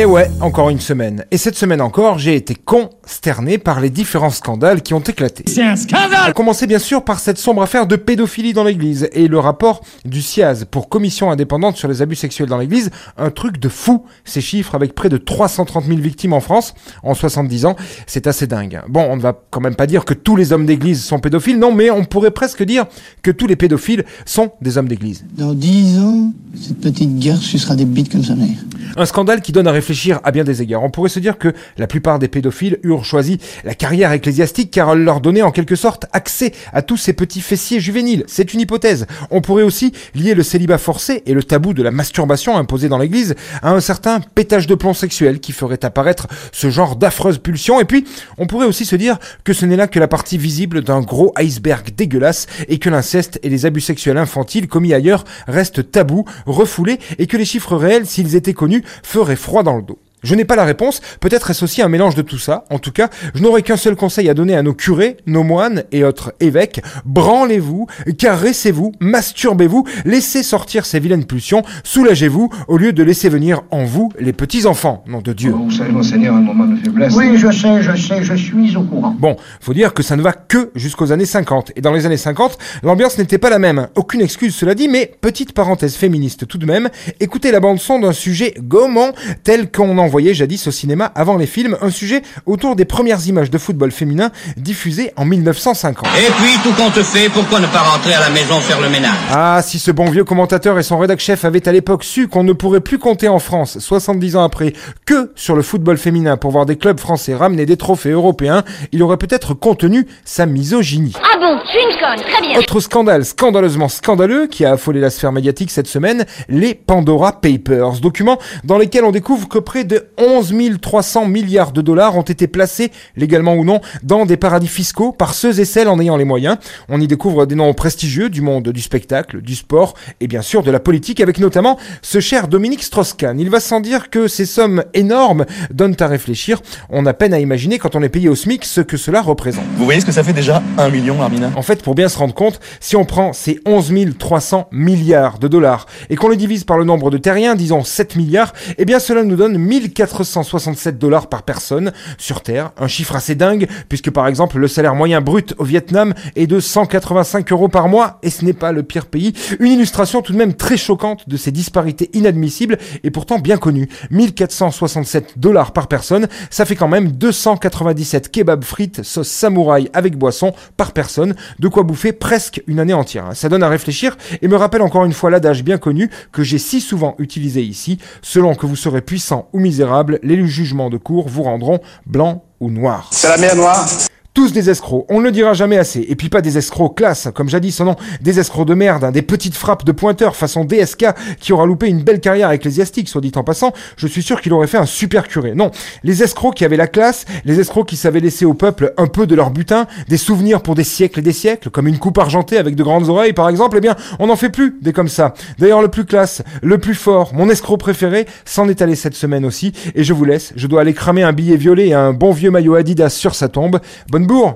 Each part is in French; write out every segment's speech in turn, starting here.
Et ouais, encore une semaine. Et cette semaine encore, j'ai été consterné par les différents scandales qui ont éclaté. C'est un scandale A commencer bien sûr par cette sombre affaire de pédophilie dans l'église et le rapport du CIAZ pour commission indépendante sur les abus sexuels dans l'église. Un truc de fou. Ces chiffres avec près de 330 000 victimes en France en 70 ans, c'est assez dingue. Bon, on ne va quand même pas dire que tous les hommes d'église sont pédophiles, non, mais on pourrait presque dire que tous les pédophiles sont des hommes d'église. Dans dix ans, cette petite garce sucera des bites comme sa mère. Un scandale qui donne à réfléchir à bien des égards. On pourrait se dire que la plupart des pédophiles eurent choisi la carrière ecclésiastique car elle leur donnait en quelque sorte accès à tous ces petits fessiers juvéniles. C'est une hypothèse. On pourrait aussi lier le célibat forcé et le tabou de la masturbation imposé dans l'église à un certain pétage de plomb sexuel qui ferait apparaître ce genre d'affreuses pulsions. Et puis, on pourrait aussi se dire que ce n'est là que la partie visible d'un gros iceberg dégueulasse et que l'inceste et les abus sexuels infantiles commis ailleurs restent tabous, refoulés et que les chiffres réels, s'ils étaient connus, feraient froid dans le dos. Je n'ai pas la réponse, peut-être est-ce aussi un mélange de tout ça. En tout cas, je n'aurai qu'un seul conseil à donner à nos curés, nos moines et autres évêques. Branlez-vous, caressez-vous, masturbez-vous, laissez sortir ces vilaines pulsions, soulagez-vous au lieu de laisser venir en vous les petits-enfants, nom de Dieu. Vous savez, monseigneur, un moment de faiblesse. Oui, je sais, je sais, je suis au courant. Bon, faut dire que ça ne va que jusqu'aux années 50. Et dans les années 50, l'ambiance n'était pas la même. Aucune excuse cela dit, mais petite parenthèse féministe tout de même, écoutez la bande son d'un sujet gommant tel qu'on en voyait jadis au cinéma avant les films, un sujet autour des premières images de football féminin diffusées en 1950. Et puis, tout compte fait, pourquoi ne pas rentrer à la maison faire le ménage? Ah, si ce bon vieux commentateur et son rédac chef avaient à l'époque su qu'on ne pourrait plus compter en France, 70 ans après, que sur le football féminin pour voir des clubs français ramener des trophées européens, il aurait peut-être contenu sa misogynie. Ah bon, je suis une conne, très bien. Autre scandale scandaleusement scandaleux qui a affolé la sphère médiatique cette semaine, les Pandora Papers, documents dans lesquels on découvre que près de 11 300 milliards de dollars ont été placés, légalement ou non, dans des paradis fiscaux par ceux et celles en ayant les moyens. On y découvre des noms prestigieux du monde du spectacle, du sport et bien sûr de la politique avec notamment ce cher Dominique Strauss-Kahn. Il va sans dire que ces sommes énormes donnent à réfléchir. On a peine à imaginer quand on est payé au SMIC ce que cela représente. Vous voyez ce que ça fait déjà 1 million, Armina? En fait, pour bien se rendre compte, si on prend ces 11 300 milliards de dollars et qu'on les divise par le nombre de terriens, disons 7 milliards, eh bien cela nous donne 1467 dollars par personne sur Terre. Un chiffre assez dingue, puisque par exemple le salaire moyen brut au Vietnam est de 185 euros par mois, et ce n'est pas le pire pays. Une illustration tout de même très choquante de ces disparités inadmissibles, et pourtant bien connues. 1467 dollars par personne, ça fait quand même 297 kebabs frites sauce samouraï avec boisson par personne, de quoi bouffer presque une année entière. Ça donne à réfléchir et me rappelle encore une fois l'adage bien connu que j'ai si souvent utilisé ici, selon que vous serez puissant ou misérable, les jugements de cour vous rendront blanc ou noir. C'est la mer Noire Tous des escrocs, on ne le dira jamais assez. Et puis pas des escrocs classe, comme jadis, non, des escrocs de merde, hein, des petites frappes de pointeur façon DSK qui aura loupé une belle carrière ecclésiastique, soit dit en passant. Je suis sûr qu'il aurait fait un super curé. Non, les escrocs qui avaient la classe, les escrocs qui savaient laisser au peuple un peu de leur butin, des souvenirs pour des siècles et des siècles, comme une coupe argentée avec de grandes oreilles par exemple, eh bien, on n'en fait plus des comme ça. D'ailleurs, le plus classe, le plus fort, mon escroc préféré, s'en est allé cette semaine aussi, et je vous laisse, je dois aller cramer un billet violet et un bon vieux maillot Adidas sur sa tombe.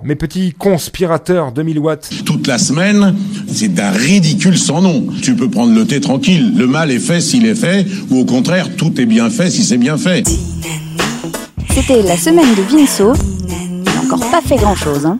Mes petits conspirateurs 2000 watts. Toute la semaine, c'est d'un ridicule sans nom. Tu peux prendre le thé tranquille. Le mal est fait s'il est fait, ou au contraire, tout est bien fait si c'est bien fait. C'était la semaine de Vinceau. Il n'a encore pas fait grand-chose. Hein.